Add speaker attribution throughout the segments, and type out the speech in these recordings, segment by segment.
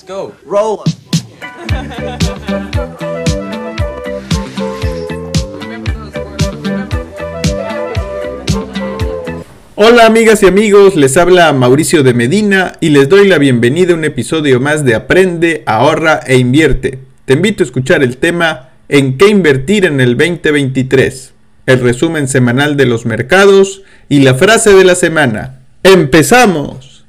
Speaker 1: Let's go. Roll.
Speaker 2: Hola amigas y amigos, les habla Mauricio de Medina y les doy la bienvenida a un episodio más de Aprende, ahorra e invierte. Te invito a escuchar el tema ¿En qué invertir en el 2023? El resumen semanal de los mercados y la frase de la semana. ¡Empezamos!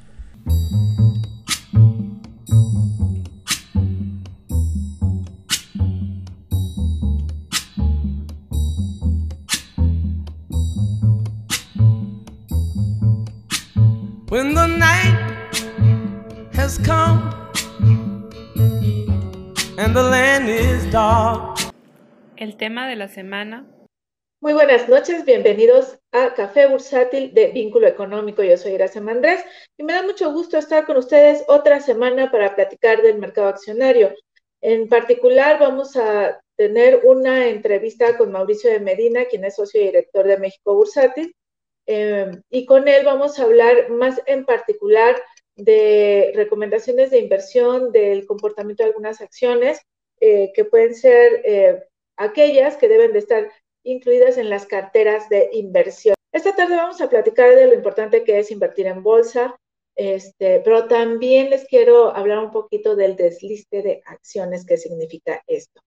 Speaker 3: And the land is dark.
Speaker 4: El tema de la semana.
Speaker 5: Muy buenas noches, bienvenidos a Café Bursátil de Vínculo Económico. Yo soy Gracia Mandrés y me da mucho gusto estar con ustedes otra semana para platicar del mercado accionario. En particular, vamos a tener una entrevista con Mauricio de Medina, quien es socio y director de México Bursátil, eh, y con él vamos a hablar más en particular de recomendaciones de inversión, del comportamiento de algunas acciones eh, que pueden ser eh, aquellas que deben de estar incluidas en las carteras de inversión. Esta tarde vamos a platicar de lo importante que es invertir en bolsa, este, pero también les quiero hablar un poquito del desliste de acciones, qué significa esto.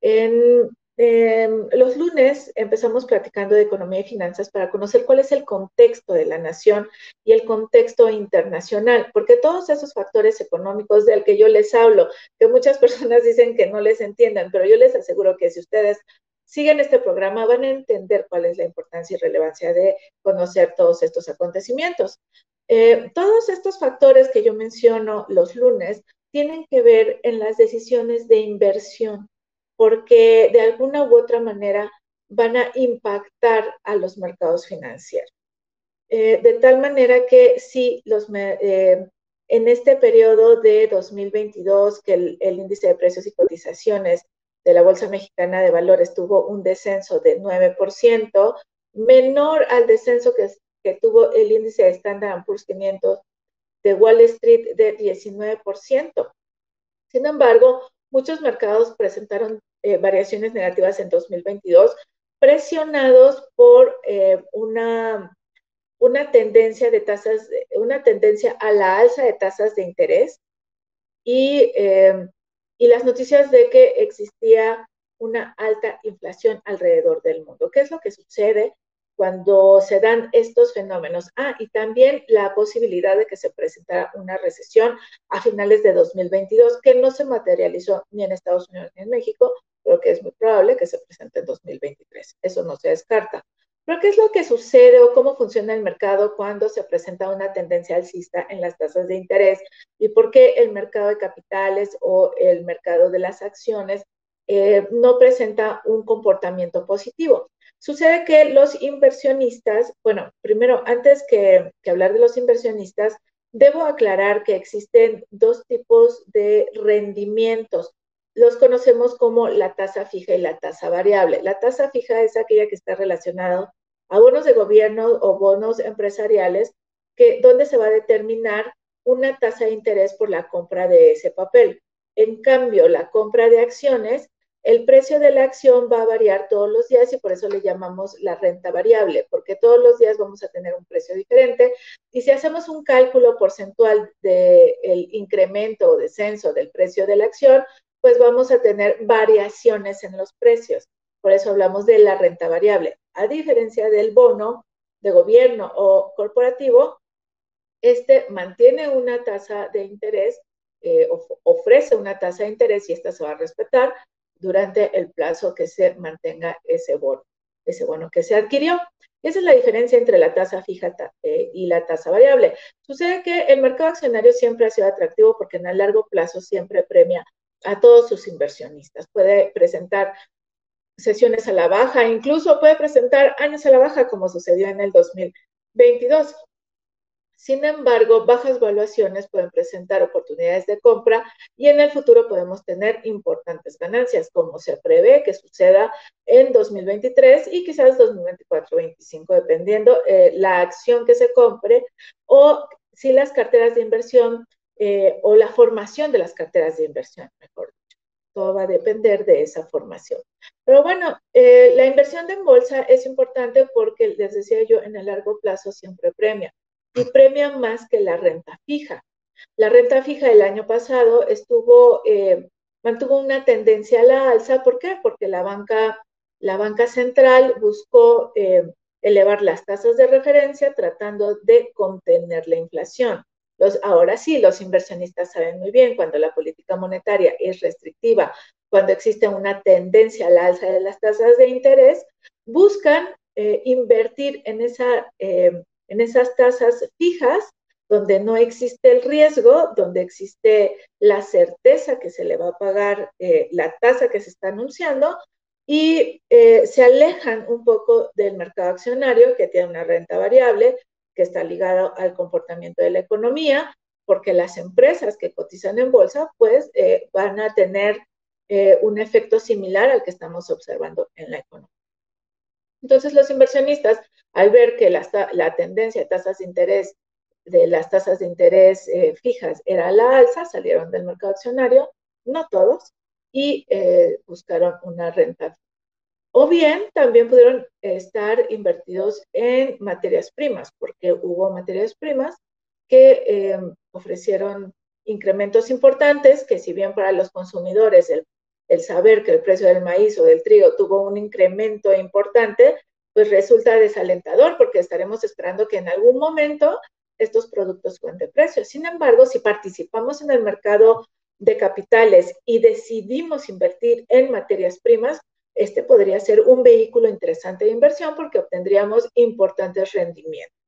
Speaker 5: En, en los lunes empezamos platicando de economía y finanzas para conocer cuál es el contexto de la nación y el contexto internacional, porque todos esos factores económicos del que yo les hablo, que muchas personas dicen que no les entiendan, pero yo les aseguro que si ustedes siguen este programa van a entender cuál es la importancia y relevancia de conocer todos estos acontecimientos. Eh, todos estos factores que yo menciono los lunes tienen que ver en las decisiones de inversión, porque de alguna u otra manera van a impactar a los mercados financieros. Eh, de tal manera que si los, eh, en este periodo de 2022, que el, el índice de precios y cotizaciones de la Bolsa Mexicana de Valores tuvo un descenso de 9%, menor al descenso que, que tuvo el índice de Standard Poor's 500 de Wall Street de 19%. Sin embargo, muchos mercados presentaron eh, variaciones negativas en 2022, presionados por eh, una, una tendencia de tasas, una tendencia a la alza de tasas de interés y eh, y las noticias de que existía una alta inflación alrededor del mundo. ¿Qué es lo que sucede cuando se dan estos fenómenos? Ah, y también la posibilidad de que se presentara una recesión a finales de 2022, que no se materializó ni en Estados Unidos ni en México, pero que es muy probable que se presente en 2023. Eso no se descarta. Pero ¿qué es lo que sucede o cómo funciona el mercado cuando se presenta una tendencia alcista en las tasas de interés? ¿Y por qué el mercado de capitales o el mercado de las acciones eh, no presenta un comportamiento positivo? Sucede que los inversionistas, bueno, primero, antes que, hablar de los inversionistas, debo aclarar que existen dos tipos de rendimientos los conocemos como la tasa fija y la tasa variable. La tasa fija es aquella que está relacionada a bonos de gobierno o bonos empresariales, que, donde se va a determinar una tasa de interés por la compra de ese papel. En cambio, la compra de acciones, el precio de la acción va a variar todos los días y por eso le llamamos la renta variable, porque todos los días vamos a tener un precio diferente. Y si hacemos un cálculo porcentual del incremento o descenso del precio de la acción, pues vamos a tener variaciones en los precios. Por eso hablamos de la renta variable. A diferencia del bono de gobierno o corporativo, este mantiene una tasa de interés, eh, ofrece una tasa de interés y esta se va a respetar durante el plazo que se mantenga ese bono, ese bono que se adquirió. Esa es la diferencia entre la tasa fija eh, y la tasa variable. Sucede que el mercado accionario siempre ha sido atractivo porque en el largo plazo siempre premia a todos sus inversionistas. Puede presentar sesiones a la baja, incluso puede presentar años a la baja, como sucedió en el 2022. Sin embargo, bajas valuaciones pueden presentar oportunidades de compra y en el futuro podemos tener importantes ganancias, como se prevé que suceda en 2023 y quizás 2024-2025, dependiendo eh, la acción que se compre o si las carteras de inversión eh, o la formación de las carteras de inversión, mejor dicho. Todo va a depender de esa formación. Pero bueno, eh, la inversión en bolsa es importante porque, les decía yo, en el largo plazo siempre premia y premia más que la renta fija. La renta fija el año pasado estuvo, eh, mantuvo una tendencia a la alza. ¿Por qué? Porque la banca, la banca central buscó elevar las tasas de referencia tratando de contener la inflación. Los, ahora sí, los inversionistas saben muy bien cuando la política monetaria es restrictiva, cuando existe una tendencia a la alza de las tasas de interés, buscan eh, invertir en, esa, eh, en esas tasas fijas donde no existe el riesgo, donde existe la certeza que se le va a pagar eh, la tasa que se está anunciando y se alejan un poco del mercado accionario que tiene una renta variable, que está ligado al comportamiento de la economía, porque las empresas que cotizan en bolsa, pues eh, van a tener eh, un efecto similar al que estamos observando en la economía. Entonces, los inversionistas, al ver que la, la tendencia de tasas de interés, de las tasas de interés eh, fijas era la alza, salieron del mercado accionario, no todos, y buscaron una renta. O bien también pudieron estar invertidos en materias primas, porque hubo materias primas que eh, ofrecieron incrementos importantes, que si bien para los consumidores el, el, saber que el precio del maíz o del trigo tuvo un incremento importante, pues resulta desalentador porque estaremos esperando que en algún momento estos productos suban de precio. Sin embargo, si participamos en el mercado de capitales y decidimos invertir en materias primas, este podría ser un vehículo interesante de inversión porque obtendríamos importantes rendimientos.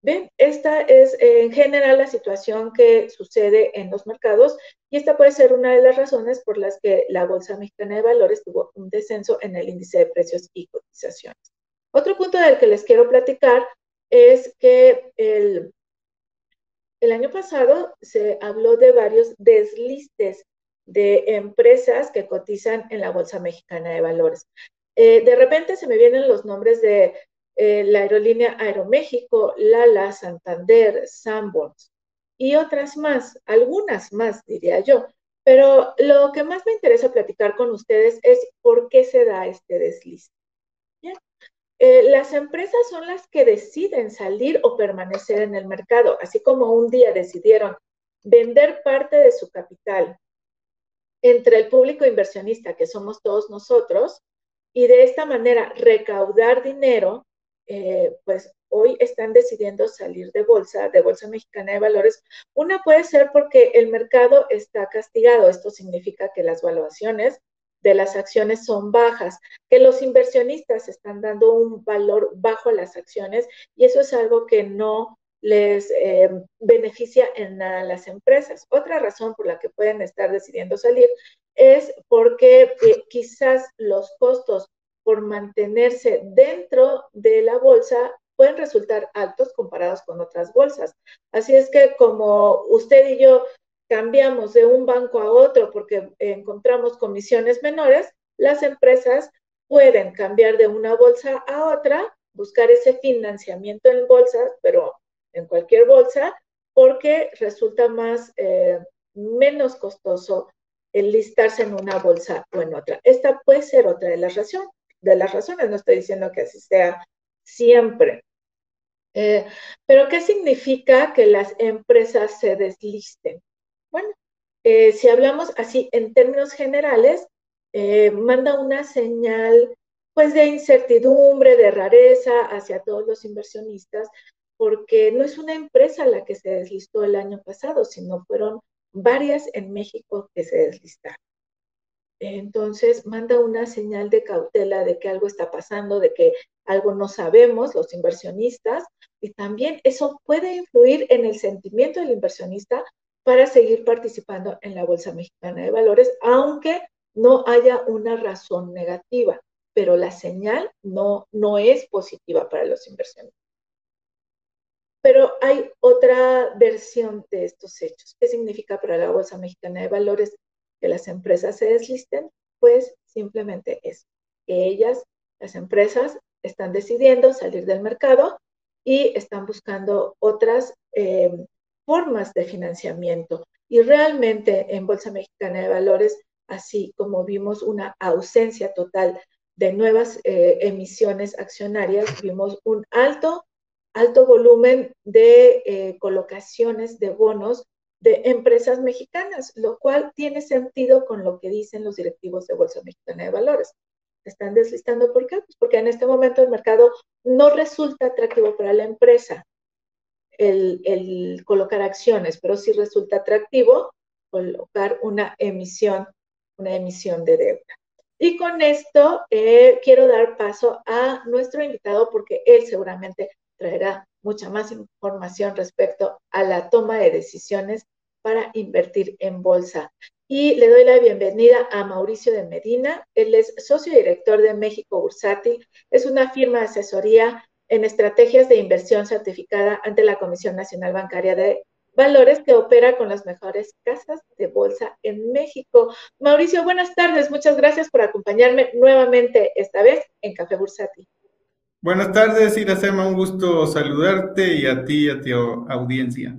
Speaker 5: Bien, esta es eh, en general la situación que sucede en los mercados y esta puede ser una de las razones por las que la Bolsa Mexicana de Valores tuvo un descenso en el índice de precios y cotizaciones. Otro punto del que les quiero platicar es que el, el año pasado se habló de varios deslistes de empresas que cotizan en la Bolsa Mexicana de Valores. Eh, de repente se me vienen los nombres de eh, la aerolínea Aeroméxico, Lala, Santander, Sanborns y otras más, algunas más diría yo. Pero lo que más me interesa platicar con ustedes es por qué se da este desliz. Eh, las empresas son las que deciden salir o permanecer en el mercado, así como un día decidieron vender parte de su capital entre el público inversionista, que somos todos nosotros, y de esta manera recaudar dinero, eh, pues hoy están decidiendo salir de bolsa, de Bolsa Mexicana de Valores. Una puede ser porque el mercado está castigado. Esto significa que las valuaciones de las acciones son bajas, que los inversionistas están dando un valor bajo a las acciones y eso es algo que no les eh, beneficia en nada a las empresas. Otra razón por la que pueden estar decidiendo salir es porque eh, quizás los costos por mantenerse dentro de la bolsa pueden resultar altos comparados con otras bolsas. Así es que como usted y yo cambiamos de un banco a otro porque encontramos comisiones menores, las empresas pueden cambiar de una bolsa a otra, buscar ese financiamiento en bolsas, pero en cualquier bolsa porque resulta más, eh, menos costoso el listarse en una bolsa o en otra. Esta puede ser otra de las, razones, de las razones, no estoy diciendo que así sea siempre. Eh, pero, ¿qué significa que las empresas se deslisten? Bueno, eh, si hablamos así en términos generales, manda una señal pues de incertidumbre, de rareza hacia todos los inversionistas, porque no es una empresa la que se deslistó el año pasado, sino fueron varias en México que se deslistaron. Entonces manda una señal de cautela de que algo está pasando, de que algo no sabemos los inversionistas y también eso puede influir en el sentimiento del inversionista para seguir participando en la Bolsa Mexicana de Valores, aunque no haya una razón negativa, pero la señal no, no es positiva para los inversionistas. Pero hay otra versión de estos hechos. ¿Qué significa para la Bolsa Mexicana de Valores que las empresas se deslisten? Pues simplemente es que ellas, las empresas, están decidiendo salir del mercado y están buscando otras, eh, formas de financiamiento. Y realmente en Bolsa Mexicana de Valores, así como vimos una ausencia total de nuevas eh, emisiones accionarias, vimos un alto, alto volumen de eh, colocaciones de bonos de empresas mexicanas, lo cual tiene sentido con lo que dicen los directivos de Bolsa Mexicana de Valores. Están deslistando, ¿por qué? Pues porque en este momento el mercado no resulta atractivo para la empresa el, colocar acciones, pero sí resulta atractivo colocar una emisión, una emisión de deuda. Y con esto eh, quiero dar paso a nuestro invitado porque él seguramente traerá mucha más información respecto a la toma de decisiones para invertir en bolsa. Y le doy la bienvenida a Mauricio de Medina. Él es socio director de México Bursátil. Es una firma de asesoría en estrategias de inversión certificada ante la Comisión Nacional Bancaria de Valores que opera con las mejores casas de bolsa en México. Mauricio, buenas tardes. Muchas gracias por acompañarme nuevamente, esta vez en Café Bursátil.
Speaker 2: Buenas tardes, Iracema. Un gusto saludarte y a ti y a tu audiencia.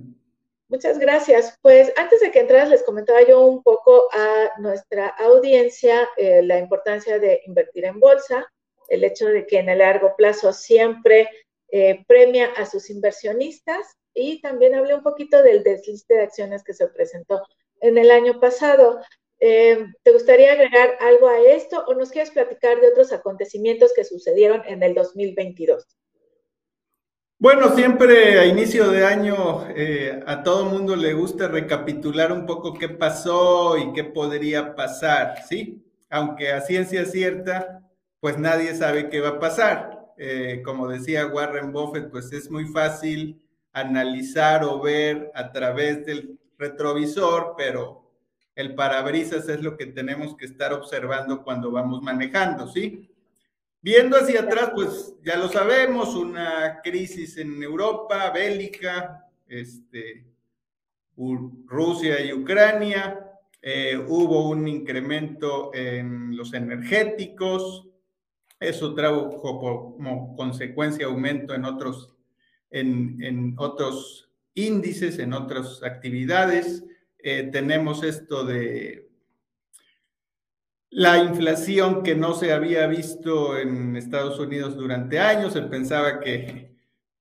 Speaker 5: Muchas gracias. Pues antes de que entras, les comentaba yo un poco a nuestra audiencia eh, la importancia de invertir en bolsa, el hecho de que en el largo plazo siempre eh, premia a sus inversionistas y también hablé un poquito del desliste de acciones que se presentó en el año pasado. Eh, ¿Te gustaría agregar algo a esto o nos quieres platicar de otros acontecimientos que sucedieron en el 2022?
Speaker 2: Bueno, siempre a inicio de año eh, a todo mundo le gusta recapitular un poco qué pasó y qué podría pasar, ¿sí? Aunque a ciencia cierta, pues nadie sabe qué va a pasar. Eh, como decía Warren Buffett, pues es muy fácil analizar o ver a través del retrovisor, pero el parabrisas es lo que tenemos que estar observando cuando vamos manejando, ¿sí? Viendo hacia atrás, pues ya lo sabemos, una crisis en Europa, bélica, este, Rusia y Ucrania, eh, hubo un incremento en los energéticos, eso trajo como consecuencia aumento en otros, en, en otros índices, en otras actividades. Eh, tenemos esto de la inflación que no se había visto en Estados Unidos durante años. Se pensaba que,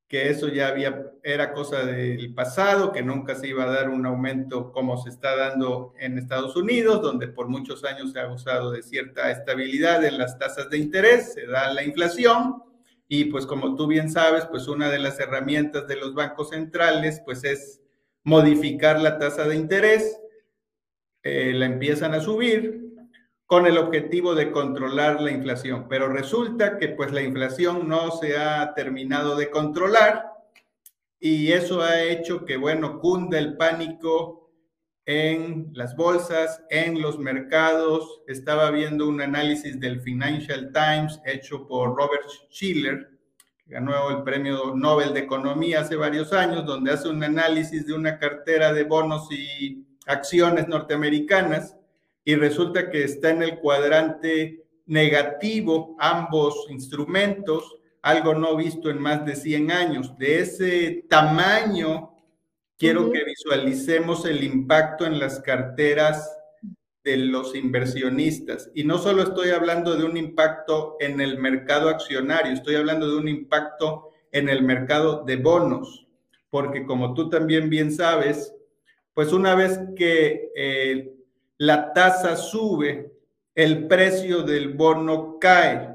Speaker 2: que eso ya había, era cosa del pasado, que nunca se iba a dar un aumento como se está dando en Estados Unidos, donde por muchos años se ha usado de cierta estabilidad en las tasas de interés, se da la inflación. Y pues como tú bien sabes, pues una de las herramientas de los bancos centrales pues es modificar la tasa de interés, eh, la empiezan a subir con el objetivo de controlar la inflación, pero resulta que pues la inflación no se ha terminado de controlar y eso ha hecho que, bueno, cunda el pánico en las bolsas, en los mercados. Estaba viendo un análisis del Financial Times hecho por Robert Schiller, ganó el premio Nobel de Economía hace varios años, donde hace un análisis de una cartera de bonos y acciones norteamericanas y resulta que está en el cuadrante negativo ambos instrumentos, algo no visto en más de 100 años. De ese tamaño, quiero que visualicemos el impacto en las carteras de los inversionistas. Y no solo estoy hablando de un impacto en el mercado accionario, estoy hablando de un impacto en el mercado de bonos, porque como tú también bien sabes, pues una vez que eh, la tasa sube, el precio del bono cae.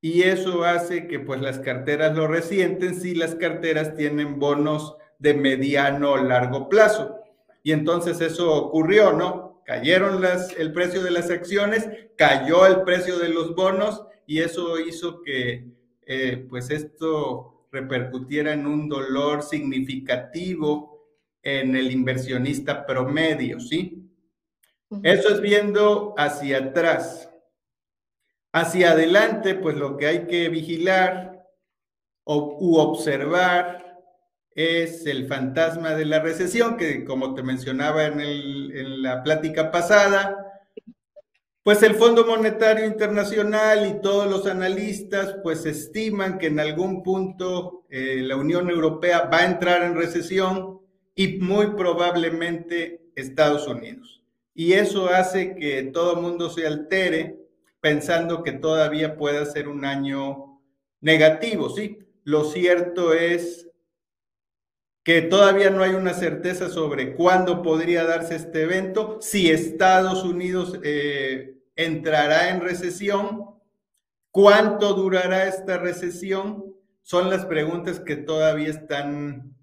Speaker 2: Y eso hace que pues las carteras lo resienten si las carteras tienen bonos de mediano o largo plazo. Y entonces eso ocurrió, ¿no? Cayeron las, el precio de las acciones, cayó el precio de los bonos y eso hizo que eh, pues esto repercutiera en un dolor significativo en el inversionista promedio, ¿sí? Eso es viendo hacia atrás. Hacia adelante, pues lo que hay que vigilar o, u observar es el fantasma de la recesión, que como te mencionaba en, la plática pasada, pues el Fondo Monetario Internacional y todos los analistas pues estiman que en algún punto eh, la Unión Europea va a entrar en recesión y muy probablemente Estados Unidos. Y eso hace que todo el mundo se altere pensando que todavía pueda ser un año negativo, ¿sí? Lo cierto es que todavía no hay una certeza sobre cuándo podría darse este evento, si Estados Unidos eh, entrará en recesión, cuánto durará esta recesión, son las preguntas que todavía están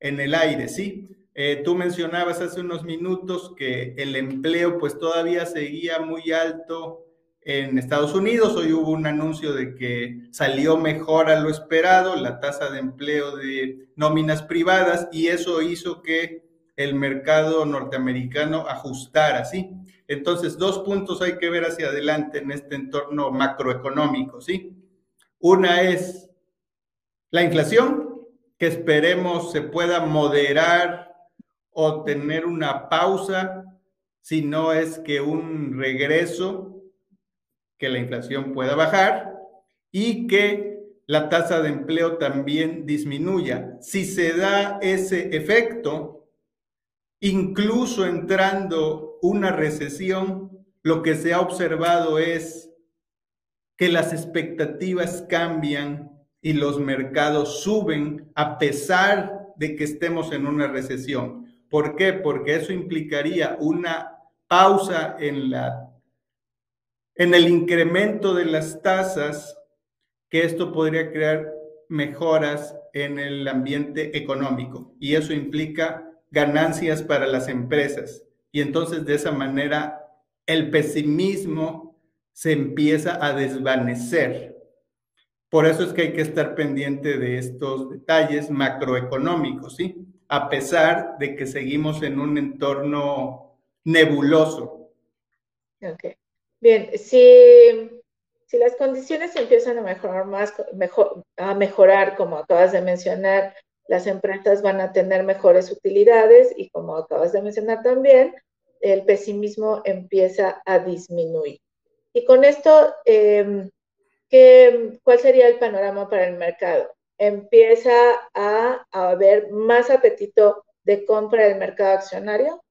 Speaker 2: en el aire, ¿sí? Eh, tú mencionabas hace unos minutos que el empleo pues todavía seguía muy alto en Estados Unidos. Hoy hubo un anuncio de que salió mejor a lo esperado la tasa de empleo de nóminas privadas y eso hizo que el mercado norteamericano ajustara, ¿sí? Entonces, dos puntos hay que ver hacia adelante en este entorno macroeconómico, ¿sí? Una es la inflación, que esperemos se pueda moderar o tener una pausa, si no es que un regreso que la inflación pueda bajar y que la tasa de empleo también disminuya. Si se da ese efecto, incluso entrando una recesión, lo que se ha observado es que las expectativas cambian y los mercados suben a pesar de que estemos en una recesión. ¿Por qué? Porque eso implicaría una pausa en la en el incremento de las tasas, que esto podría crear mejoras en el ambiente económico y eso implica ganancias para las empresas. Y entonces de esa manera el pesimismo se empieza a desvanecer. Por eso es que hay que estar pendiente de estos detalles macroeconómicos, ¿sí? A pesar de que seguimos en un entorno nebuloso.
Speaker 5: Okay. Bien, si, si las condiciones empiezan a mejorar más, mejor, a mejorar, como acabas de mencionar, las empresas van a tener mejores utilidades y como acabas de mencionar también, el pesimismo empieza a disminuir. Y con esto, eh, ¿qué, ¿cuál sería el panorama para el mercado? Empieza a, a haber más apetito de compra del mercado accionario.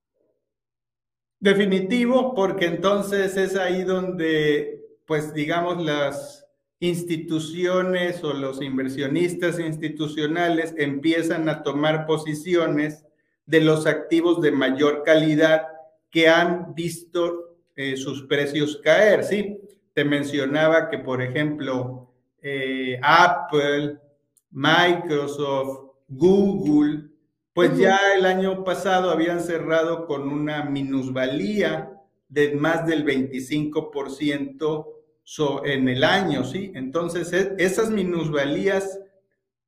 Speaker 2: Definitivo, porque entonces es ahí donde, pues digamos, las instituciones o los inversionistas institucionales empiezan a tomar posiciones de los activos de mayor calidad que han visto eh, sus precios caer, ¿sí? Te mencionaba que, por ejemplo, eh, Apple, Microsoft, Google, pues ya el año pasado habían cerrado con una minusvalía de más del 25% en el año, ¿sí? Entonces, e, esas minusvalías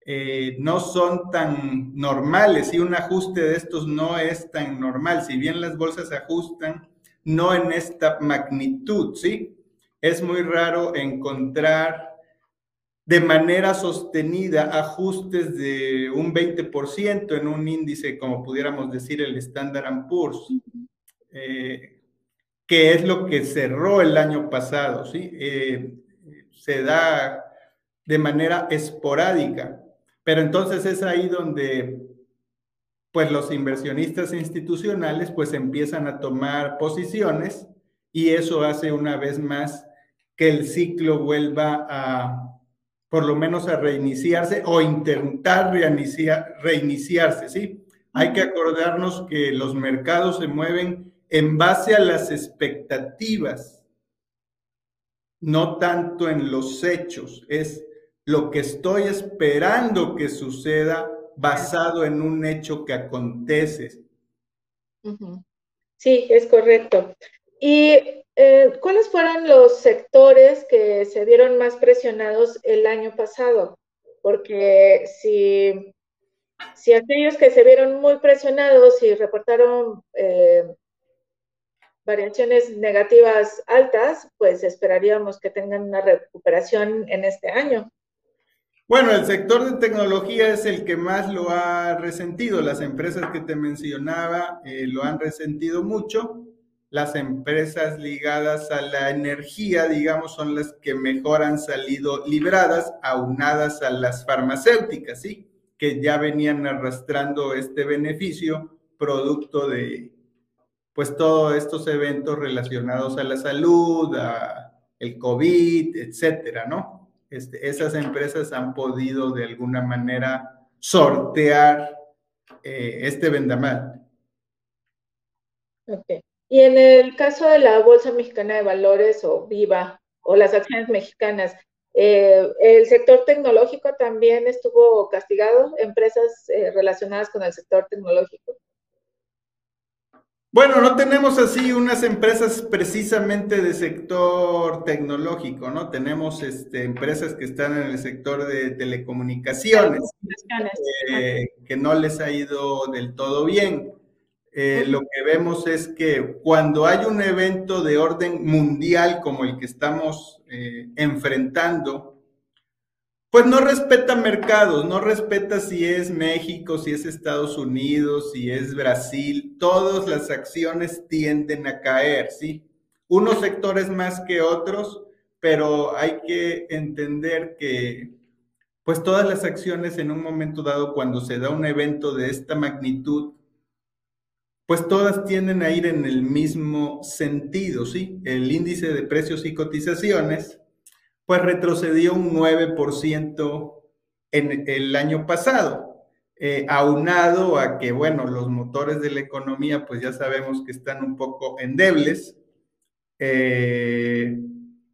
Speaker 2: eh, no son tan normales y un ajuste de estos no es tan normal. Si bien las bolsas se ajustan, no en esta magnitud, ¿sí? Es muy raro encontrar de manera sostenida ajustes de un 20% en un índice, como pudiéramos decir el Standard Poor's, eh, que es lo que cerró el año pasado, ¿sí? Eh, se da de manera esporádica, pero entonces es ahí donde pues los inversionistas institucionales pues empiezan a tomar posiciones y eso hace una vez más que el ciclo vuelva a por lo menos a reiniciarse o intentar reiniciarse, ¿sí? Hay que acordarnos que los mercados se mueven en base a las expectativas, no tanto en los hechos, es lo que estoy esperando que suceda basado en un hecho que acontece.
Speaker 5: Sí, es correcto. Y eh, ¿Cuáles fueron los sectores que se vieron más presionados el año pasado? Porque si, si aquellos que se vieron muy presionados y reportaron eh, variaciones negativas altas, pues esperaríamos que tengan una recuperación en este año.
Speaker 2: Bueno, el sector de tecnología es el que más lo ha resentido. Las empresas que te mencionaba eh, lo han resentido mucho las empresas ligadas a la energía, digamos, son las que mejor han salido libradas, aunadas a las farmacéuticas, ¿sí? que ya venían arrastrando este beneficio producto de pues todos estos eventos relacionados a la salud, el COVID, etcétera, ¿no? Este, esas empresas han podido de alguna manera sortear eh, este vendamal.
Speaker 5: Okay. Y en el caso de la Bolsa Mexicana de Valores o Viva o las acciones mexicanas, eh, el sector tecnológico también estuvo castigado, empresas eh, relacionadas con el sector tecnológico.
Speaker 2: Bueno, no tenemos así unas empresas precisamente de sector tecnológico, ¿no? Tenemos este, empresas que están en el sector de telecomunicaciones, eh, que no les ha ido del todo bien. Eh, lo que vemos es que cuando hay un evento de orden mundial como el que estamos eh, enfrentando, pues no respeta mercados, no respeta si es México, si es Estados Unidos, si es Brasil, todas las acciones tienden a caer, ¿sí? Unos sectores más que otros, pero hay que entender que pues todas las acciones en un momento dado, cuando se da un evento de esta magnitud, pues todas tienden a ir en el mismo sentido, ¿sí? El índice de precios y cotizaciones, pues retrocedió un 9% en el año pasado, eh, aunado a que, bueno, los motores de la economía, pues ya sabemos que están un poco endebles, eh,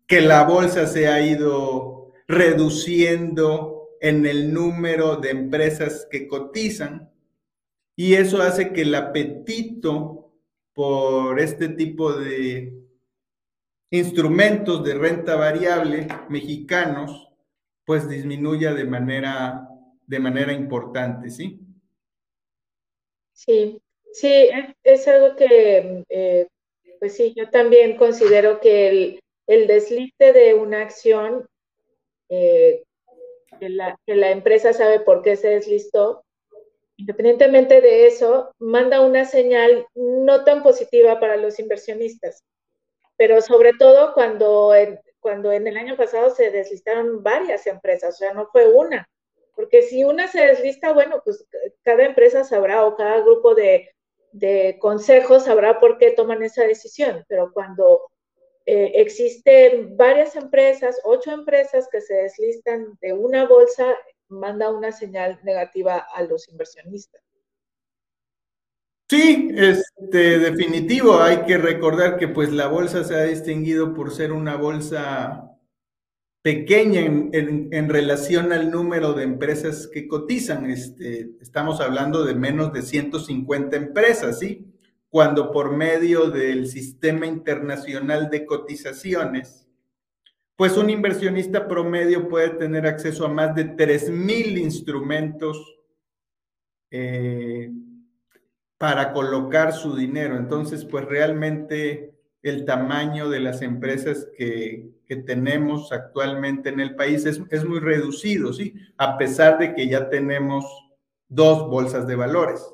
Speaker 2: que la bolsa se ha ido reduciendo en el número de empresas que cotizan, y eso hace que el apetito por este tipo de instrumentos de renta variable mexicanos, pues disminuya de manera, de manera importante, ¿sí?
Speaker 5: Sí, sí, es, algo que, eh, pues sí, yo también considero que el, el de una acción, eh, que, la, que la empresa sabe por qué se deslistó, Independientemente de eso, manda una señal no tan positiva para los inversionistas, pero sobre todo cuando en, cuando en el año pasado se deslistaron varias empresas, o sea, no fue una, porque si una se deslista, bueno, pues cada empresa sabrá o cada grupo de, de consejos sabrá por qué toman esa decisión, pero cuando eh, existen varias empresas, ocho empresas que se deslistan de una bolsa, manda una señal negativa a los inversionistas.
Speaker 2: Sí, este, definitivo. Hay que recordar que pues la bolsa se ha distinguido por ser una bolsa pequeña en, relación al número de empresas que cotizan. Este, estamos hablando de menos de 150 empresas, ¿sí? Cuando por medio del sistema internacional de cotizaciones, pues un inversionista promedio puede tener acceso a más de 3.000 instrumentos eh, para colocar su dinero. Entonces, pues realmente el tamaño de las empresas que, tenemos actualmente en el país es, muy reducido, ¿sí? A pesar de que ya tenemos dos bolsas de valores.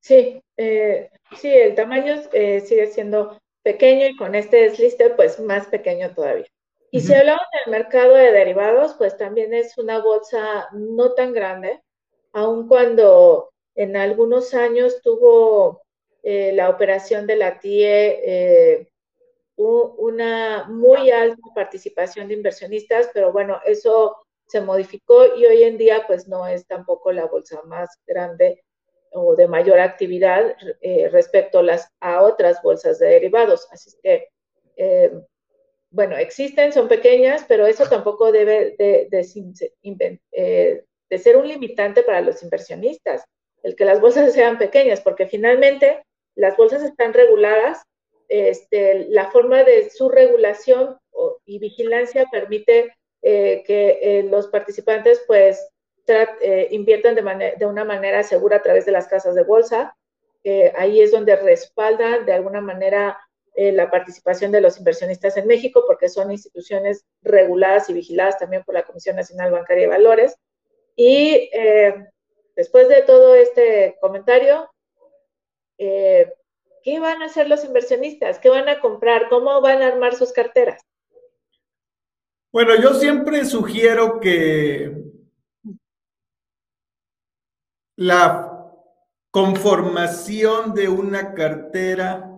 Speaker 5: Sí, eh, sí, el tamaño eh, sigue siendo pequeño y con este desliste, pues más pequeño todavía. Y si hablamos del mercado de derivados, pues también es una bolsa no tan grande, aun cuando en algunos años tuvo eh, la operación de la TIE eh, una muy alta participación de inversionistas, pero bueno, eso se modificó y hoy en día pues no es tampoco la bolsa más grande o de mayor actividad eh, respecto a, otras bolsas de derivados. Así que, eh, bueno, existen, son pequeñas, pero eso tampoco debe de, eh, de, ser un limitante para los inversionistas, el que las bolsas sean pequeñas, porque finalmente las bolsas están reguladas, este, la forma de su regulación y vigilancia permite que los participantes pues eh, invierten de, de, una manera segura a través de las casas de bolsa. ahí es donde respaldan de alguna manera eh, la participación de los inversionistas en México, porque son instituciones reguladas y vigiladas también por la Comisión Nacional Bancaria de Valores. Y eh, después de todo este comentario, ¿qué van a hacer los inversionistas? ¿Qué van a comprar? ¿Cómo van a armar sus carteras?
Speaker 2: Bueno, yo siempre sugiero que La conformación de una cartera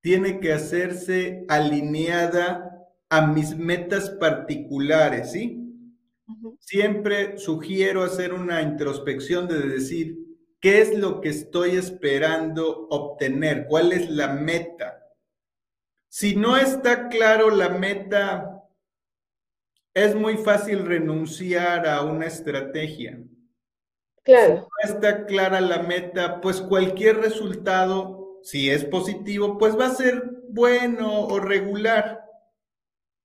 Speaker 2: tiene que hacerse alineada a mis metas particulares, ¿sí? Siempre sugiero hacer una introspección de decir, ¿qué es lo que estoy esperando obtener? ¿Cuál es la meta? Si no está claro la meta, es muy fácil renunciar a una estrategia.
Speaker 5: Claro.
Speaker 2: Si no está clara la meta, pues cualquier resultado, si es positivo, pues va a ser bueno o regular.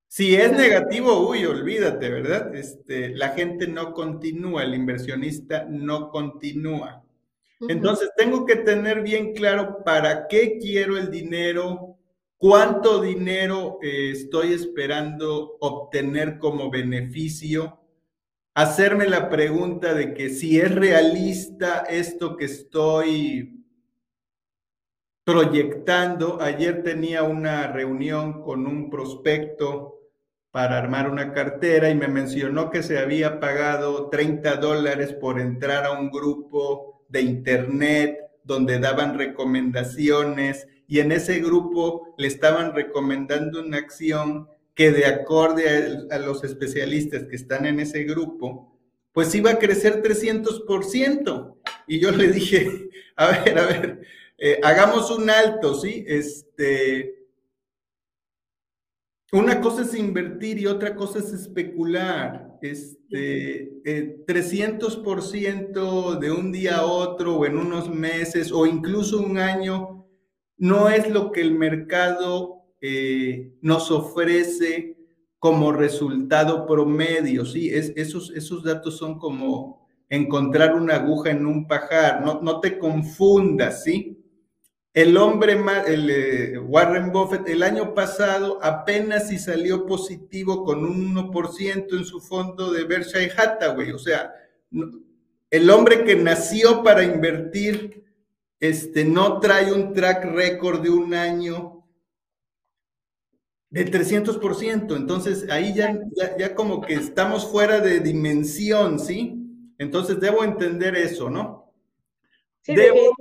Speaker 2: Si es negativo, uy, olvídate, ¿verdad? Este, la gente no continúa, el inversionista no continúa. Entonces, tengo que tener bien claro para qué quiero el dinero, cuánto dinero eh, estoy esperando obtener como beneficio, hacerme la pregunta de que si es realista esto que estoy proyectando. Ayer tenía una reunión con un prospecto para armar una cartera y me mencionó que se había pagado 30 dólares por entrar a un grupo de internet donde daban recomendaciones y en ese grupo le estaban recomendando una acción que de acorde a, los especialistas que están en ese grupo, pues iba a crecer 300%. Y yo le dije, a ver, a ver, eh, hagamos un alto, ¿sí? Este, una cosa es invertir y otra cosa es especular. Este, 300% eh, de un día a otro o en unos meses o incluso un año no es lo que el mercado nos ofrece como resultado promedio. ¿sí? Es, esos, esos datos son como encontrar una aguja en un pajar. No, no te confundas, ¿sí? El hombre, eh, Warren Buffett, el año pasado apenas si salió positivo con un 1% en su fondo de Berkshire Hathaway. O sea, el hombre que nació para invertir este, no trae un track record de un año de 300%. Entonces, ahí ya, ya, como que estamos fuera de dimensión, ¿sí? Entonces, debo entender eso, ¿no?
Speaker 5: Sí, debo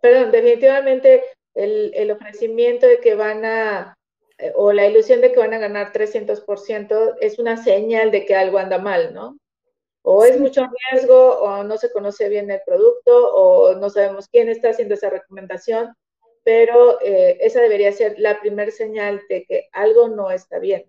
Speaker 5: perdón, definitivamente el, ofrecimiento de que van a, eh, o la ilusión de que van a ganar 300% es una señal de que algo anda mal, ¿no? O es mucho riesgo, o no se conoce bien el producto, o no sabemos quién está haciendo esa recomendación, pero eh, esa debería ser la primera señal de que algo no está bien.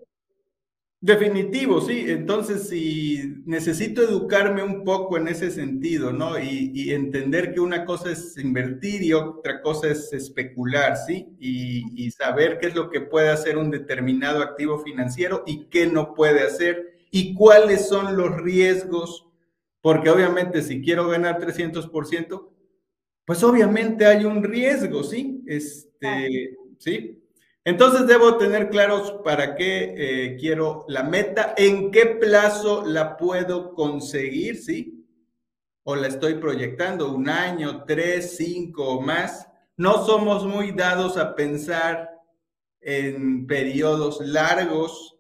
Speaker 2: Definitivo, sí. Entonces, si necesito educarme un poco en ese sentido, ¿no? Y, entender que una cosa es invertir y otra cosa es especular, ¿sí? Y, saber qué es lo que puede hacer un determinado activo financiero y qué no puede hacer y cuáles son los riesgos, porque obviamente si quiero ganar 300%, pues obviamente hay un riesgo, ¿sí? Este, ¿sí? Entonces debo tener claros para qué eh, quiero la meta, en qué plazo la puedo conseguir, ¿sí? O la estoy proyectando, un año, tres, cinco o más. No somos muy dados a pensar en periodos largos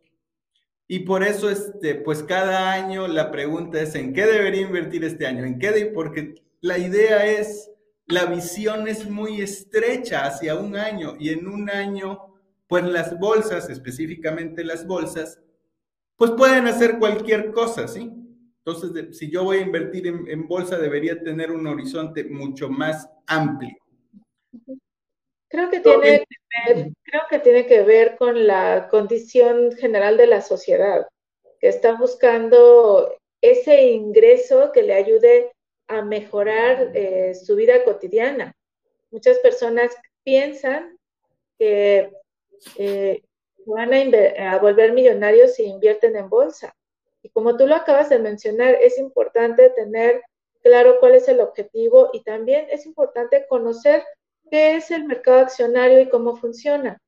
Speaker 2: y por eso, este, pues cada año la pregunta es, ¿en qué debería invertir este año? ¿En qué? Porque la idea es, la visión es muy estrecha hacia un año y en un año pues las bolsas, específicamente las bolsas, pues pueden hacer cualquier cosa, ¿sí? Entonces, si yo voy a invertir en, bolsa, debería tener un horizonte mucho más amplio.
Speaker 5: Creo que, tiene que ver, creo que tiene que ver con la condición general de la sociedad, que está buscando ese ingreso que le ayude a mejorar eh, su vida cotidiana. Muchas personas piensan que eh, van a, volver millonarios si invierten en bolsa. Y como tú lo acabas de mencionar, es importante tener claro cuál es el objetivo y también es importante conocer qué es el mercado accionario y cómo funciona.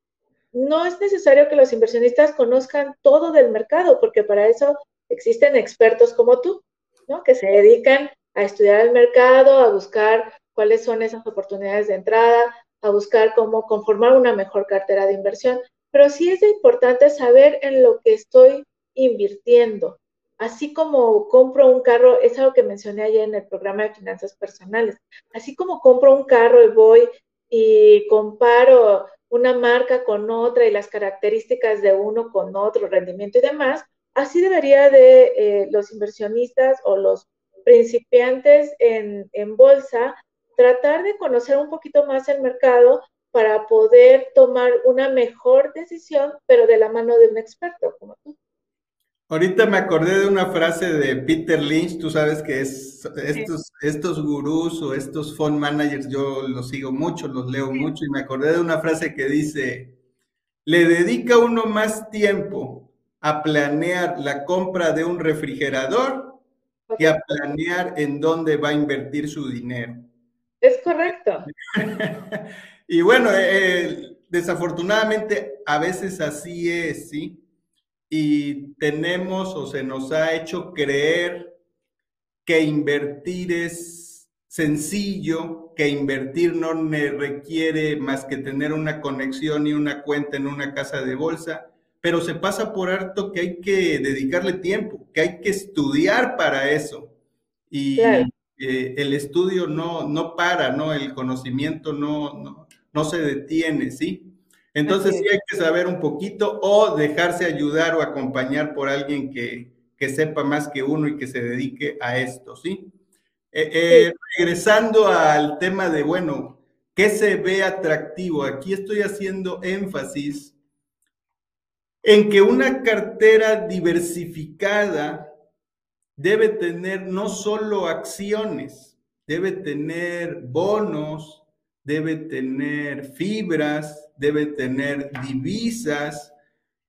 Speaker 5: No es necesario que los inversionistas conozcan todo del mercado, porque para eso existen expertos como tú, ¿no? Que se dedican a estudiar el mercado, a buscar cuáles son esas oportunidades de entrada, a buscar cómo conformar una mejor cartera de inversión, pero sí es importante saber en lo que estoy invirtiendo. así como compro un carro, es algo que mencioné ayer en el programa de finanzas personales, así como compro un carro y voy y comparo una marca con otra y las características de uno con otro, rendimiento y demás, así debería de eh, los inversionistas o los principiantes en, en bolsa tratar de conocer un poquito más el mercado para poder tomar una mejor decisión, pero de la mano de un experto como tú.
Speaker 2: Ahorita me acordé de una frase de Peter Lynch, tú sabes que es, estos, estos gurús o estos fund managers, yo los sigo mucho, los leo mucho, y me acordé de una frase que dice, le dedica uno más tiempo a planear la compra de un refrigerador que a planear en dónde va a invertir su dinero.
Speaker 5: Es correcto.
Speaker 2: y bueno, eh, desafortunadamente a veces así es, ¿sí? y tenemos o se nos ha hecho creer que invertir es sencillo, que invertir no requiere más que tener una conexión y una cuenta en una casa de bolsa, pero se pasa por harto que hay que dedicarle tiempo, que hay que estudiar para eso. Y eh, el estudio no, no para, ¿no? El conocimiento no, no, no se detiene, ¿sí? Entonces sí hay que saber un poquito o dejarse ayudar o acompañar por alguien que, sepa más que uno y que se dedique a esto, ¿sí? Eh, eh, regresando al tema de, bueno, ¿qué se ve atractivo? Aquí estoy haciendo énfasis en que una cartera diversificada debe tener no solo acciones, debe tener bonos, debe tener fibras, debe tener divisas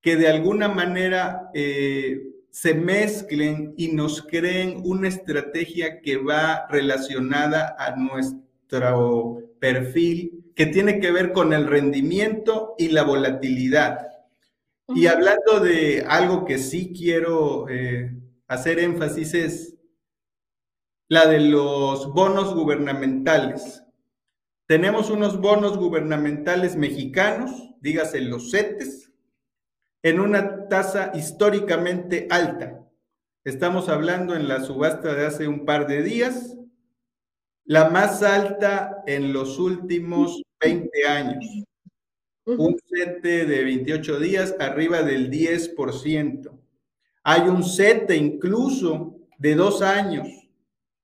Speaker 2: que de alguna manera eh, se mezclen y nos creen una estrategia que va relacionada a nuestro perfil, que tiene que ver con el rendimiento y la volatilidad. Y hablando de algo que sí quiero eh, hacer énfasis es la de los bonos gubernamentales. Tenemos unos bonos gubernamentales mexicanos, dígase los CETES, en una tasa históricamente alta. Estamos hablando en la subasta de hace un par de días, la más alta en los últimos 20 años. Un CETE de 28 días arriba del 10%. Hay un CETE incluso de dos años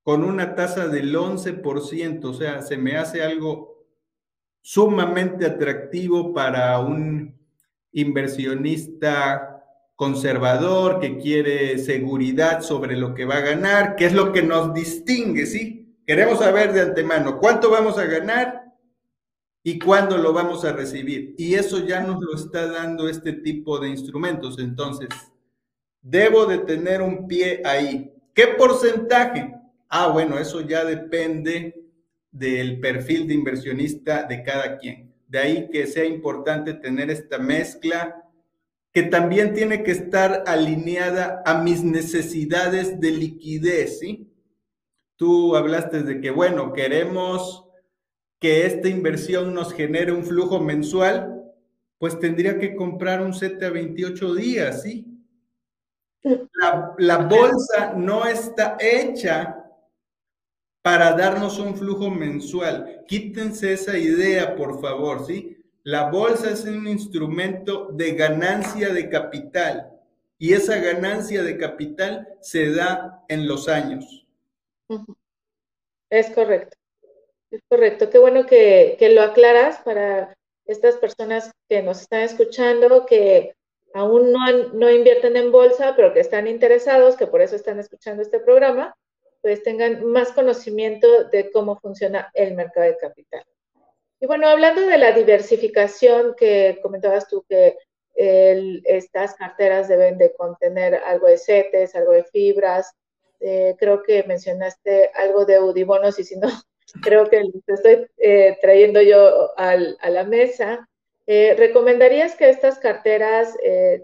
Speaker 2: con una tasa del 11%, o sea, se me hace algo sumamente atractivo para un inversionista conservador que quiere seguridad sobre lo que va a ganar, que es lo que nos distingue, ¿sí? Queremos saber de antemano cuánto vamos a ganar y cuándo lo vamos a recibir. Y eso ya nos lo está dando este tipo de instrumentos. Entonces, debo de tener un pie ahí. ¿Qué porcentaje? Ah, bueno, eso ya depende del perfil de inversionista de cada quien. De ahí que sea importante tener esta mezcla que también tiene que estar alineada a mis necesidades de liquidez, ¿sí? Tú hablaste de que, bueno, queremos que esta inversión nos genere un flujo mensual, pues tendría que comprar un set a 28 días, ¿sí? La, la bolsa no está hecha para darnos un flujo mensual. Quítense esa idea, por favor, ¿sí? La bolsa es un instrumento de ganancia de capital y esa ganancia de capital se da en los años.
Speaker 5: Es correcto, es correcto. Qué bueno que, lo aclaras para estas personas que nos están escuchando, que aún no, no invierten en bolsa, pero que están interesados, que por eso están escuchando este programa pues tengan más conocimiento de cómo funciona el mercado de capital. Y bueno, hablando de la diversificación que comentabas tú que estas carteras deben de contener algo de CETES, algo de fibras, eh, creo que mencionaste algo de Udibonos y si no, creo que te estoy eh, trayendo yo a la mesa. Eh, ¿Recomendarías que estas carteras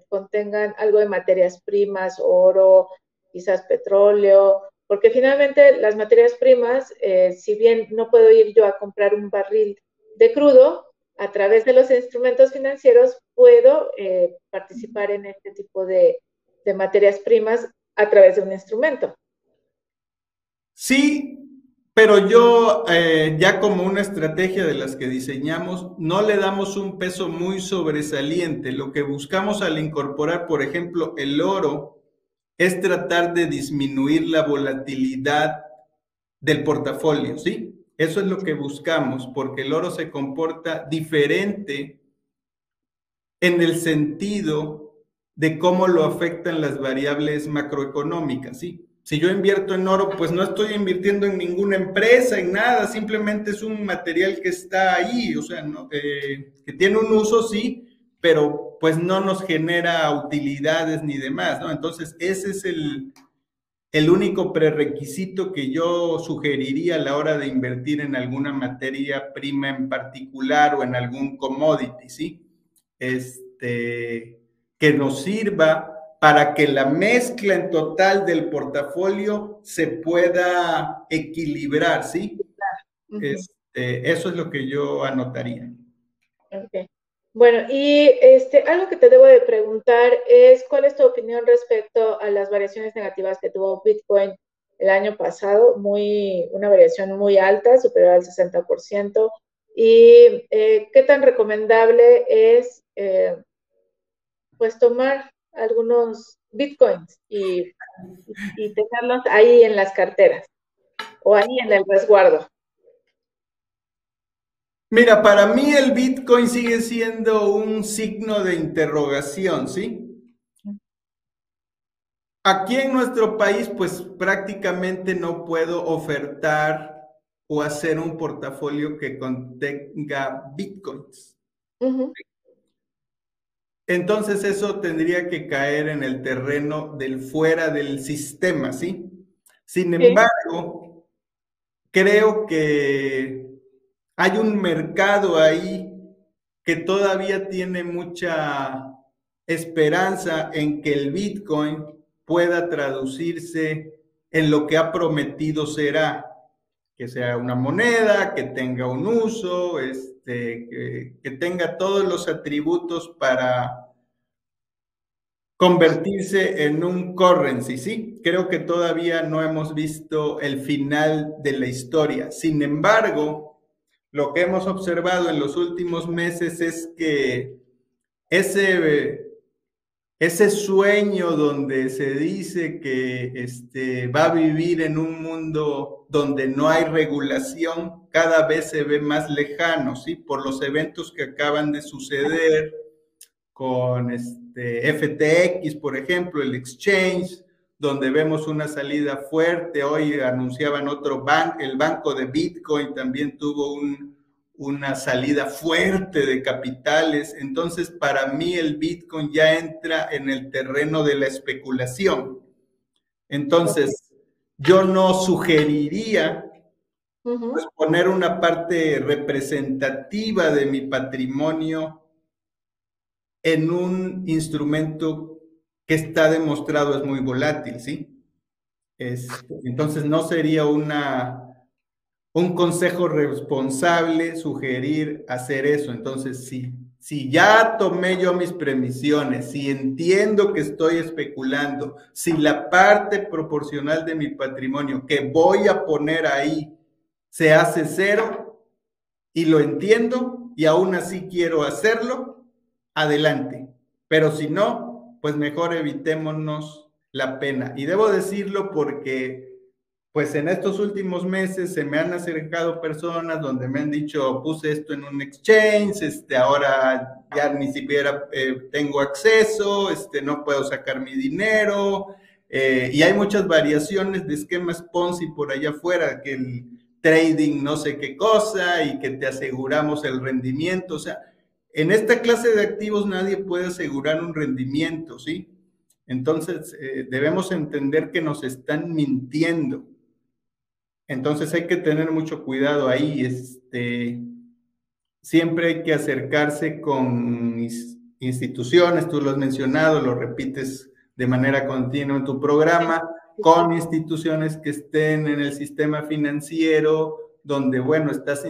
Speaker 5: contengan algo de materias primas, oro, quizás petróleo, porque finalmente las materias primas, eh, si bien no puedo ir yo a comprar un barril de crudo, a través de los instrumentos financieros puedo eh, participar en este tipo de, materias primas a través de un instrumento.
Speaker 2: Sí, pero yo eh, ya como una estrategia de las que diseñamos, no le damos un peso muy sobresaliente. Lo que buscamos al incorporar, por ejemplo, el oro, es tratar de disminuir la volatilidad del portafolio, ¿sí? Eso es lo que buscamos, porque el oro se comporta diferente en el sentido de cómo lo afectan las variables macroeconómicas, ¿sí? Si yo invierto en oro, pues no estoy invirtiendo en ninguna empresa, en nada, simplemente es un material que está ahí, o sea, eh, que tiene un uso, sí, pero pues no nos genera utilidades ni demás, ¿no? Entonces, ese es el, el único prerequisito que yo sugeriría a la hora de invertir en alguna materia prima en particular o en algún commodity, ¿sí? Este, que nos sirva para que la mezcla en total del portafolio se pueda equilibrar, ¿sí? Este, eso es lo que yo anotaría.
Speaker 5: Okay. Bueno, y este, algo que te debo de preguntar es, ¿cuál es tu opinión respecto a las variaciones negativas que tuvo Bitcoin el año pasado? Muy, una variación muy alta, superior al 60%. ¿Y eh, qué tan recomendable es, eh, pues, tomar algunos Bitcoins y, y tenerlos ahí en las carteras o ahí en el resguardo?
Speaker 2: Mira, para mí el Bitcoin sigue siendo un signo de interrogación, ¿sí? Aquí en nuestro país, pues prácticamente no puedo ofertar o hacer un portafolio que contenga Bitcoins. Entonces eso tendría que caer en el terreno del fuera del sistema, ¿sí? Sin embargo, creo que hay un mercado ahí que todavía tiene mucha esperanza en que el Bitcoin pueda traducirse en lo que ha prometido será, que sea una moneda, que tenga un uso, este, que, que tenga todos los atributos para convertirse en un currency, ¿sí? Creo que todavía no hemos visto el final de la historia. Sin embargo, lo que hemos observado en los últimos meses es que ese, ese sueño donde se dice que este, va a vivir en un mundo donde no hay regulación, cada vez se ve más lejano, ¿sí? Por los eventos que acaban de suceder con este FTX, por ejemplo, el exchange, donde vemos una salida fuerte. Hoy anunciaban otro banco, el banco de Bitcoin también tuvo una salida fuerte de capitales. Entonces, para mí el Bitcoin ya entra en el terreno de la especulación. Entonces, yo no sugeriría pues, poner una parte representativa de mi patrimonio en un instrumento que está demostrado es muy volátil, ¿sí? entonces no sería una, un consejo responsable sugerir hacer eso. Entonces, si, si ya tomé yo mis previsiones, si entiendo que estoy especulando, si la parte proporcional de mi patrimonio que voy a poner ahí se hace cero y lo entiendo y aún así quiero hacerlo, adelante. Pero si no, pues mejor evitémonos la pena. Y debo decirlo porque, pues en estos últimos meses se me han acercado personas donde me han dicho, puse esto en un exchange, este, ahora ya ni siquiera eh, tengo acceso, este, no puedo sacar mi dinero. Eh, y hay muchas variaciones de esquemas Ponzi por allá afuera, que el trading no sé qué cosa y que te aseguramos el rendimiento. O sea, en esta clase de activos nadie puede asegurar un rendimiento, ¿sí? Entonces, eh, debemos entender que nos están mintiendo. Entonces hay que tener mucho cuidado ahí. Este, siempre hay que acercarse con instituciones, tú lo has mencionado, lo repites de manera continua en tu programa, con instituciones que estén en el sistema financiero, donde, bueno, estás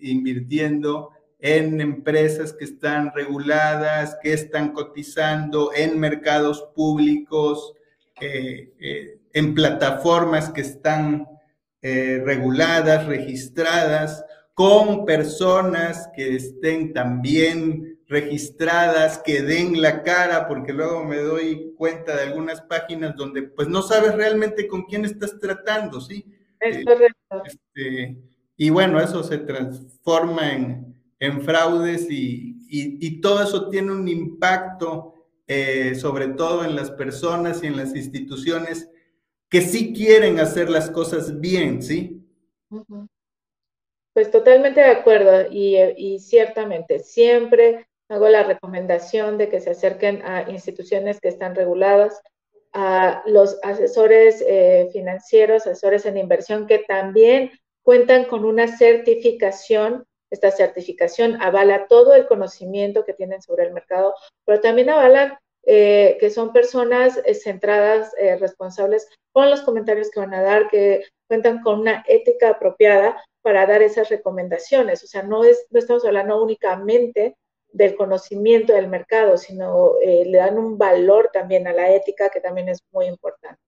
Speaker 2: invirtiendo en empresas que están reguladas, que están cotizando en mercados públicos,
Speaker 1: eh, eh, en plataformas que están eh, reguladas, registradas, con personas que estén también registradas, que den la cara, porque luego me doy cuenta de algunas páginas donde pues no sabes realmente con quién estás tratando, ¿sí?
Speaker 5: Es correcto.
Speaker 1: Este, y bueno, eso se transforma en, en fraudes y, y, y, todo eso tiene un impacto, eh, sobre todo en las personas y en las instituciones que sí quieren hacer las cosas bien, ¿sí?
Speaker 5: Pues totalmente de acuerdo y, y, ciertamente siempre hago la recomendación de que se acerquen a instituciones que están reguladas, a los asesores eh, financieros, asesores en inversión que también cuentan con una certificación. Esta certificación avala todo el conocimiento que tienen sobre el mercado, pero también avalan eh, que son personas eh, centradas, eh, responsables con los comentarios que van a dar, que cuentan con una ética apropiada para dar esas recomendaciones. O sea, no, es, no estamos hablando únicamente del conocimiento del mercado, sino le dan un valor también a la ética, que también es muy importante.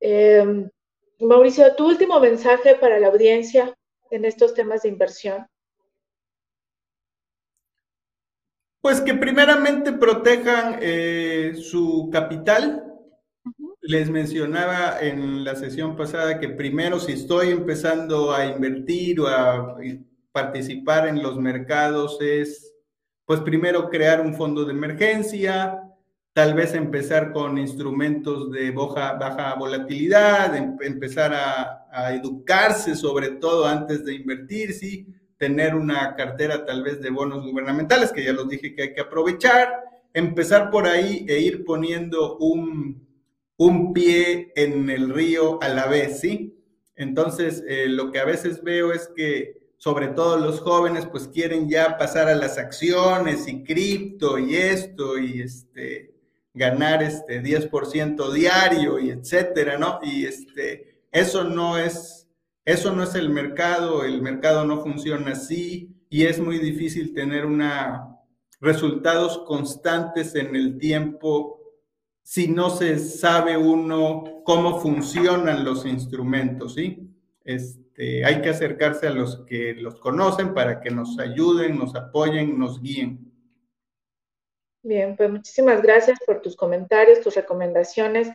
Speaker 5: Eh, Mauricio, tu último mensaje para la audiencia en estos temas de inversión.
Speaker 1: Pues que primeramente protejan eh, su capital. Uh -huh. Les mencionaba en la sesión pasada que primero si estoy empezando a invertir o a participar en los mercados es pues primero crear un fondo de emergencia, tal vez empezar con instrumentos de baja, baja volatilidad, em, empezar a, a, educarse sobre todo antes de invertir, sí, tener una cartera tal vez de bonos gubernamentales, que ya los dije que hay que aprovechar, empezar por ahí e ir poniendo un, un pie en el río a la vez, ¿sí? Entonces, eh, lo que a veces veo es que sobre todo los jóvenes, pues quieren ya pasar a las acciones y cripto y esto y este, ganar este 10% diario y etcétera, ¿no? Y este, eso no es, eso no es el mercado, el mercado no funciona así y es muy difícil tener una, resultados constantes en el tiempo si no se sabe uno cómo funcionan los instrumentos, ¿sí? Este, hay que acercarse a los que los conocen para que nos ayuden, nos apoyen, nos guíen.
Speaker 5: Bien, pues muchísimas gracias por tus comentarios, tus recomendaciones.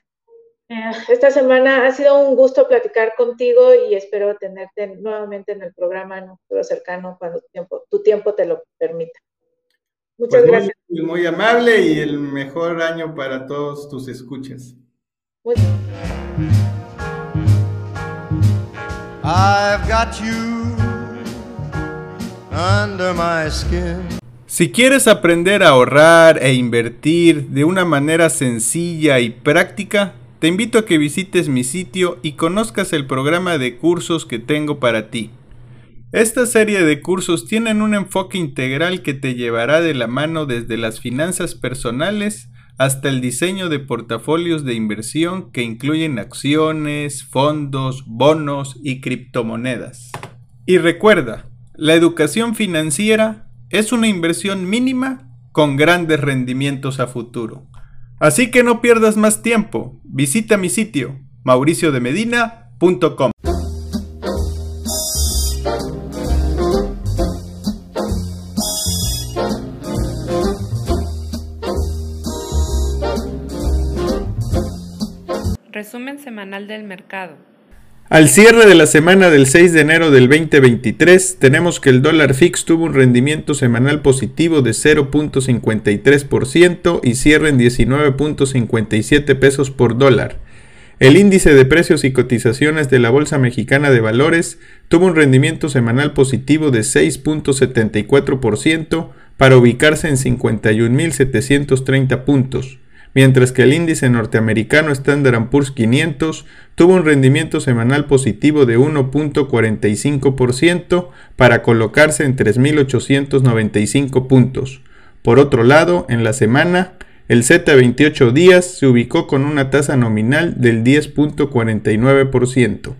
Speaker 5: Eh, esta semana ha sido un gusto platicar contigo y espero tenerte nuevamente en el programa en un futuro cercano cuando tu tiempo, tu tiempo te lo permita.
Speaker 1: Muchas pues gracias. Muy, muy, amable y el mejor año para todos tus escuchas. Muy
Speaker 2: I've got you under my skin. Si quieres aprender a ahorrar e invertir de una manera sencilla y práctica, te invito a que visites mi sitio y conozcas el programa de cursos que tengo para ti. Esta serie de cursos tienen un enfoque integral que te llevará de la mano desde las finanzas personales hasta el diseño de portafolios de inversión que incluyen acciones, fondos, bonos y criptomonedas. Y recuerda, la educación financiera es una inversión mínima con grandes rendimientos a futuro. Así que no pierdas más tiempo, visita mi sitio mauriciodemedina.com.
Speaker 4: Resumen semanal del mercado.
Speaker 2: Al cierre de la semana del 6 de enero del 2023, tenemos que el dólar fix tuvo un rendimiento semanal positivo de 0.53% y cierre en 19.57 pesos por dólar. El índice de precios y cotizaciones de la Bolsa Mexicana de Valores tuvo un rendimiento semanal positivo de 6.74% para ubicarse en 51.730 puntos mientras que el índice norteamericano Standard Poor's 500 tuvo un rendimiento semanal positivo de 1.45% para colocarse en 3.895 puntos. Por otro lado, en la semana, el Z28 días se ubicó con una tasa nominal del 10.49%.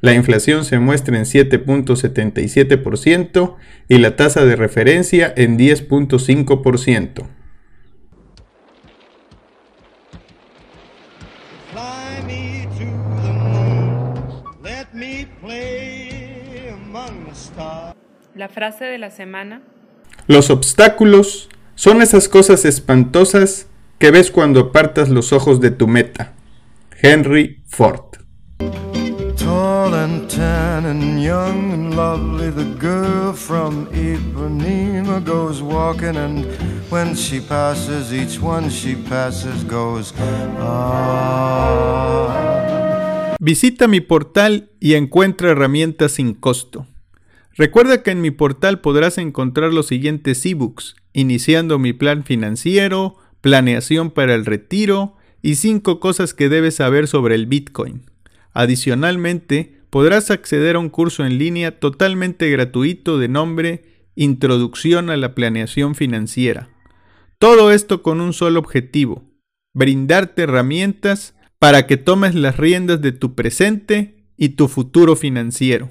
Speaker 2: La inflación se muestra en 7.77% y la tasa de referencia en 10.5%.
Speaker 4: La frase de la semana.
Speaker 2: Los obstáculos son esas cosas espantosas que ves cuando apartas los ojos de tu meta. Henry Ford.
Speaker 3: Tall and tan and young and lovely, the girl from Ipanema goes walking, and when she passes, each one she passes goes, ah.
Speaker 2: Visita mi portal y encuentra herramientas sin costo. Recuerda que en mi portal podrás encontrar los siguientes ebooks, iniciando mi plan financiero, planeación para el retiro y 5 cosas que debes saber sobre el Bitcoin. Adicionalmente, podrás acceder a un curso en línea totalmente gratuito de nombre Introducción a la Planeación Financiera. Todo esto con un solo objetivo, brindarte herramientas para que tomes las riendas de tu presente y tu futuro financiero.